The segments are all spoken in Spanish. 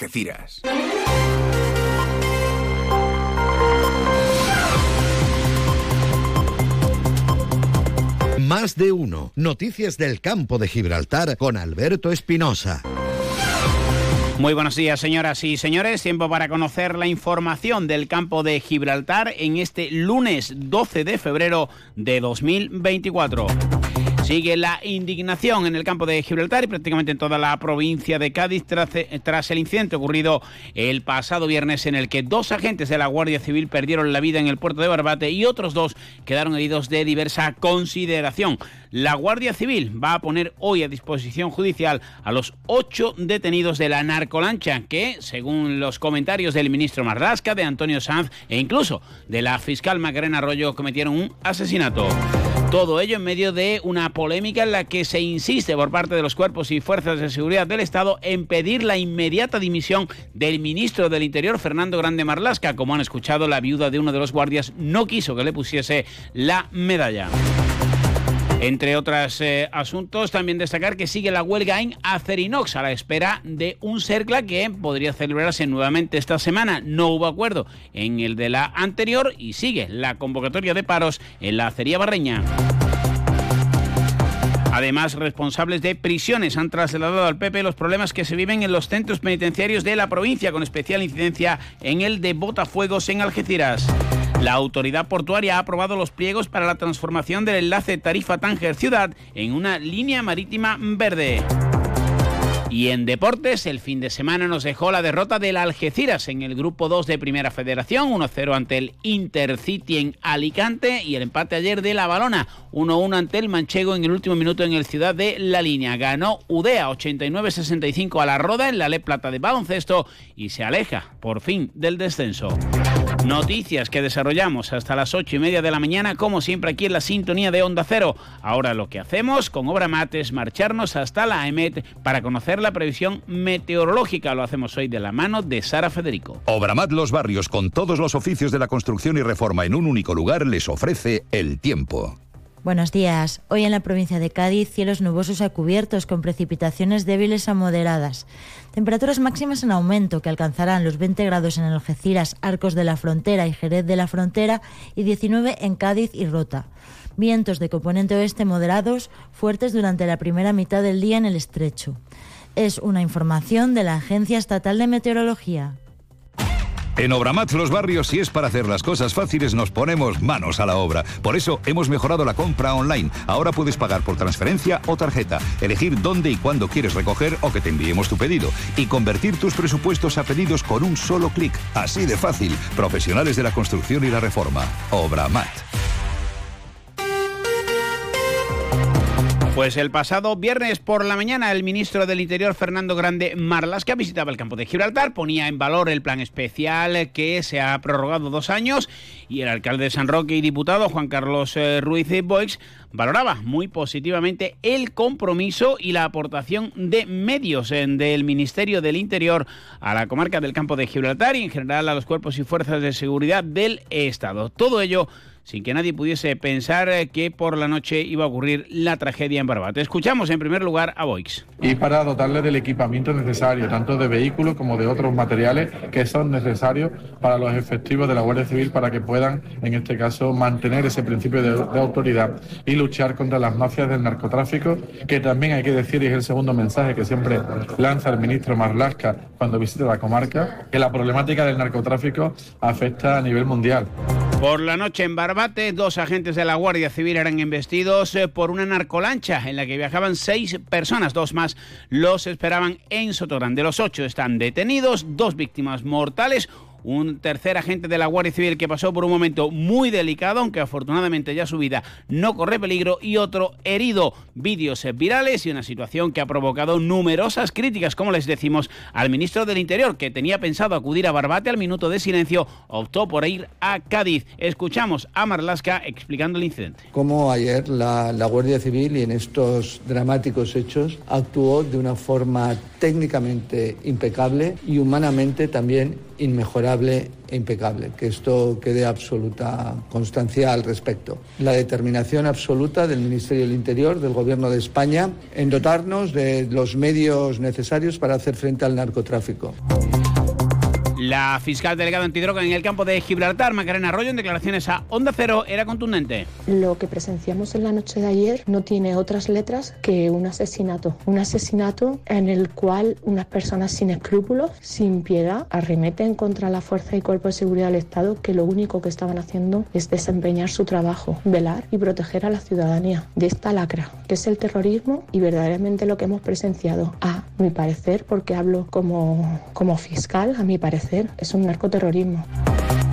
Algeciras. Más de uno. Noticias del campo de Gibraltar con Alberto Espinosa. Muy buenos días, señoras y señores. Tiempo para conocer la información del campo de Gibraltar en este lunes 12 de febrero de 2024. Sigue la indignación en el campo de Gibraltar y prácticamente en toda la provincia de Cádiz tras, eh, tras, el incidente ocurrido el pasado viernes en el que dos agentes de la Guardia Civil perdieron la vida en el puerto de Barbate y otros dos quedaron heridos de diversa consideración. La Guardia Civil va a poner hoy a disposición judicial a los ocho detenidos de la narcolancha que, según los comentarios del ministro Marlasca, de Antonio Sanz e incluso de la fiscal Macarena Arroyo, cometieron un asesinato. Todo ello en medio de una polémica en la que se insiste por parte de los cuerpos y fuerzas de seguridad del Estado en pedir la inmediata dimisión del ministro del Interior, Fernando Grande Marlasca. Como han escuchado, la viuda de uno de los guardias no quiso que le pusiese la medalla. Entre otros eh, asuntos, también destacar que sigue la huelga en Acerinox a la espera de un CERCLA que podría celebrarse nuevamente esta semana. No hubo acuerdo en el de la anterior y sigue la convocatoria de paros en la acería barreña. Además, responsables de prisiones han trasladado al PP los problemas que se viven en los centros penitenciarios de la provincia, con especial incidencia en el de Botafuegos en Algeciras. La autoridad portuaria ha aprobado los pliegos para la transformación del enlace Tarifa-Tánger Ciudad en una línea marítima verde. Y en deportes, el fin de semana nos dejó la derrota del Algeciras en el grupo 2 de Primera Federación, 1-0 ante el Intercity en Alicante y el empate ayer de la Balona, 1-1 ante el Manchego en el último minuto en el Ciudad de La Línea. Ganó Udea 89-65 a la Roda en la Le Plata de baloncesto y se aleja por fin del descenso. Noticias que desarrollamos hasta las 8 y media de la mañana, como siempre aquí en la sintonía de Onda Cero. Ahora lo que hacemos con Obra Mate es marcharnos hasta la EMET para conocer la previsión meteorológica. Lo hacemos hoy de la mano de Sara Federico. Obramat Los Barrios, con todos los oficios de la construcción y reforma en un único lugar, les ofrece el tiempo. Buenos días. Hoy en la provincia de Cádiz, cielos nubosos a cubiertos con precipitaciones débiles a moderadas. Temperaturas máximas en aumento que alcanzarán los 20 grados en Algeciras, Arcos de la Frontera y Jerez de la Frontera y 19 en Cádiz y Rota. Vientos de componente oeste moderados fuertes durante la primera mitad del día en el estrecho. Es una información de la Agencia Estatal de Meteorología. En Obramat Los Barrios, si es para hacer las cosas fáciles, nos ponemos manos a la obra. Por eso hemos mejorado la compra online. Ahora puedes pagar por transferencia o tarjeta, elegir dónde y cuándo quieres recoger o que te enviemos tu pedido y convertir tus presupuestos a pedidos con un solo clic. Así de fácil. Profesionales de la construcción y la reforma. Obramat. Pues el pasado viernes por la mañana el ministro del Interior Fernando Grande Marlasca visitaba el campo de Gibraltar, ponía en valor el plan especial que se ha prorrogado dos años y el alcalde de San Roque y diputado Juan Carlos eh, Ruiz Boix valoraba muy positivamente el compromiso y la aportación de medios eh, del Ministerio del Interior a la comarca del campo de Gibraltar y en general a los cuerpos y fuerzas de seguridad del Estado. Todo ello sin que nadie pudiese pensar eh, que por la noche iba a ocurrir la tragedia en Barbate. Escuchamos en primer lugar a Boix. Y para dotarle del equipamiento necesario, tanto de vehículos como de otros materiales que son necesarios para los efectivos de la Guardia Civil para que puedan, en este caso, mantener ese principio de, de autoridad y luchar contra las mafias del narcotráfico, que también hay que decir, y es el segundo mensaje que siempre lanza el ministro Marlasca cuando visita la comarca, que la problemática del narcotráfico afecta a nivel mundial. Por la noche en Barbate, dos agentes de la Guardia Civil eran investidos eh, por una narcolancha en la que viajaban seis personas. Dos más los esperaban en Sotogrande. Los ocho están detenidos, dos víctimas mortales, un tercer agente de la Guardia Civil que pasó por un momento muy delicado, aunque afortunadamente ya su vida no corre peligro, y otro herido. Vídeos virales y una situación que ha provocado numerosas críticas, como les decimos, al ministro del Interior, que tenía pensado acudir a Barbate al minuto de silencio, optó por ir a Cádiz. Escuchamos a Marlasca explicando el incidente. Como ayer la, la Guardia Civil y en estos dramáticos hechos actuó de una forma técnicamente impecable y humanamente también inmejorable e impecable, que esto quede absoluta constancia al respecto. La determinación absoluta del Ministerio del Interior, del Gobierno de España, en dotarnos de los medios necesarios para hacer frente al narcotráfico. La fiscal delegada antidroga en el campo de Gibraltar, Macarena Arroyo, en declaraciones a Onda Cero, era contundente. Lo que presenciamos en la noche de ayer no tiene otras letras que un asesinato. Un asesinato en el cual unas personas sin escrúpulos, sin piedad, arremeten contra la fuerza y cuerpo de seguridad del Estado que lo único que estaban haciendo es desempeñar su trabajo, velar y proteger a la ciudadanía de esta lacra, que es el terrorismo y verdaderamente lo que hemos presenciado. A mi parecer, porque hablo como, como fiscal, a mi parecer es un narcoterrorismo.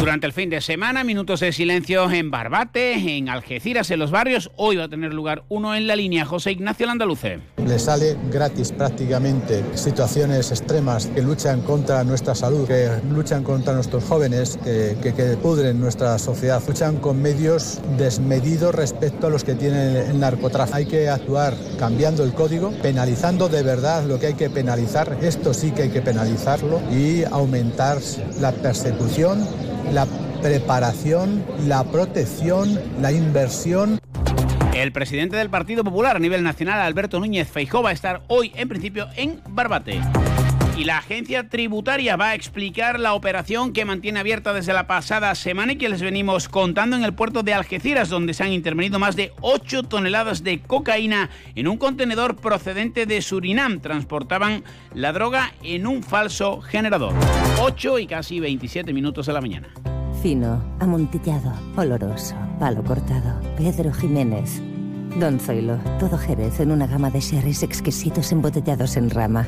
Durante el fin de semana, minutos de silencio en Barbate, en Algeciras, en los barrios. Hoy va a tener lugar uno en la línea, José Ignacio Landaluce. Le sale gratis prácticamente situaciones extremas que luchan contra nuestra salud, que luchan contra nuestros jóvenes, que, que, que pudren nuestra sociedad, luchan con medios desmedidos respecto a los que tiene el narcotráfico. Hay que actuar cambiando el código, penalizando de verdad lo que hay que penalizar, esto sí que hay que penalizarlo y aumentar la persecución la preparación, la protección, la inversión. El presidente del Partido Popular a nivel nacional, Alberto Núñez Feijóo, va a estar hoy, en principio, en Barbate. Y la agencia tributaria va a explicar la operación que mantiene abierta desde la pasada semana y que les venimos contando en el puerto de Algeciras, donde se han intervenido más de 8 toneladas de cocaína en un contenedor procedente de Surinam. Transportaban la droga en un falso generador. 8 y casi 27 minutos de la mañana. Fino, amontillado, oloroso, palo cortado. Pedro Jiménez. Don Zoilo, todo Jerez en una gama de sherries exquisitos embotellados en rama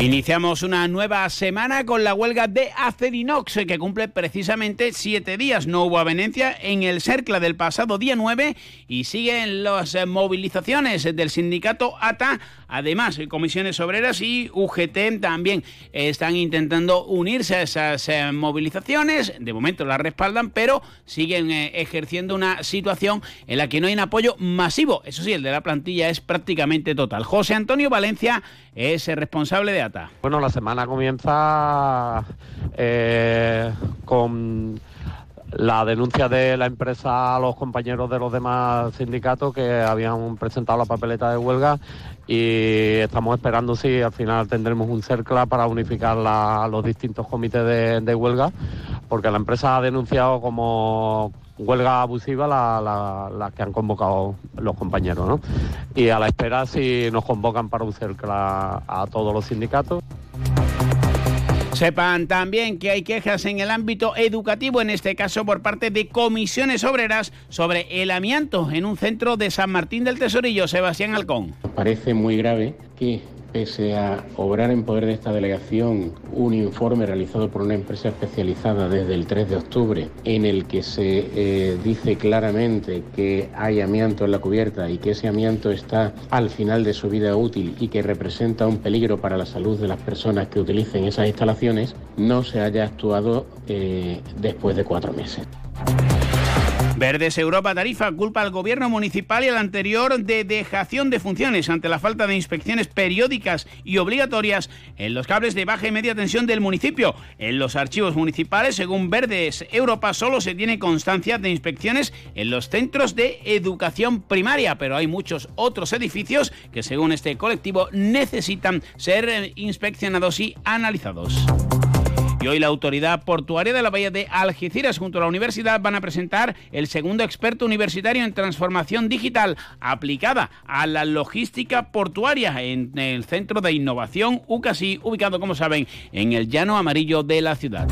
Iniciamos una nueva semana con la huelga de Acerinox, que cumple precisamente siete días. No hubo avenencia en el CERCLA del pasado día 9 y siguen las movilizaciones del sindicato ATA. Además, comisiones obreras y UGT también están intentando unirse a esas eh, movilizaciones. De momento las respaldan, pero siguen eh, ejerciendo una situación en la que no hay un apoyo masivo. Eso sí, el de la plantilla es prácticamente total. José Antonio Valencia es el responsable de ATA. Bueno, la semana comienza eh, con la denuncia de la empresa a los compañeros de los demás sindicatos que habían presentado la papeleta de huelga y estamos esperando si al final tendremos un CERCLA para unificar los distintos comités de, huelga, porque la empresa ha denunciado como huelga abusiva la, la, la, que han convocado los compañeros, ¿no? Y a la espera si nos convocan para un CERCLA a todos los sindicatos. Sepan también que hay quejas en el ámbito educativo, en este caso por parte de comisiones obreras, sobre el amianto en un centro de San Martín del Tesorillo. Sebastián Alcón. Parece muy grave que pese a obrar en poder de esta delegación un informe realizado por una empresa especializada desde el 3 de octubre en el que se eh, dice claramente que hay amianto en la cubierta y que ese amianto está al final de su vida útil y que representa un peligro para la salud de las personas que utilicen esas instalaciones, no se haya actuado eh, después de cuatro meses. Verdes Europa Tarifa culpa al gobierno municipal y al anterior de dejación de funciones ante la falta de inspecciones periódicas y obligatorias en los cables de baja y media tensión del municipio. En los archivos municipales, según Verdes Europa, solo se tiene constancia de inspecciones en los centros de educación primaria, pero hay muchos otros edificios que, según este colectivo, necesitan ser inspeccionados y analizados. Y hoy la autoridad portuaria de la bahía de Algeciras junto a la universidad van a presentar el segundo experto universitario en transformación digital aplicada a la logística portuaria en el Centro de Innovación UCASI, ubicado, como saben, en el llano amarillo de la ciudad.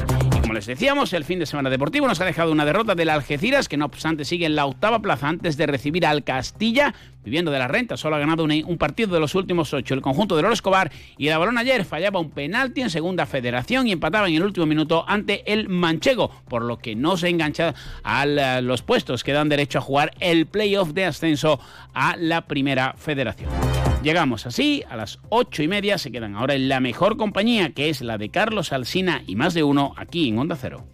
Les decíamos, el fin de semana deportivo nos ha dejado una derrota del Algeciras, que no obstante sigue en la octava plaza antes de recibir al Castilla, viviendo de la renta. Solo ha ganado un, partido de los últimos ocho, el conjunto de Loro Escobar. Y el balón ayer fallaba un penalti en segunda federación y empataba en el último minuto ante el Manchego, por lo que no se engancha a los puestos que dan derecho a jugar el playoff de ascenso a la primera federación. Llegamos así a las ocho y media. Se quedan ahora en la mejor compañía, que es la de Carlos Alsina y más de uno aquí en Onda Cero.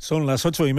Son las ocho y media.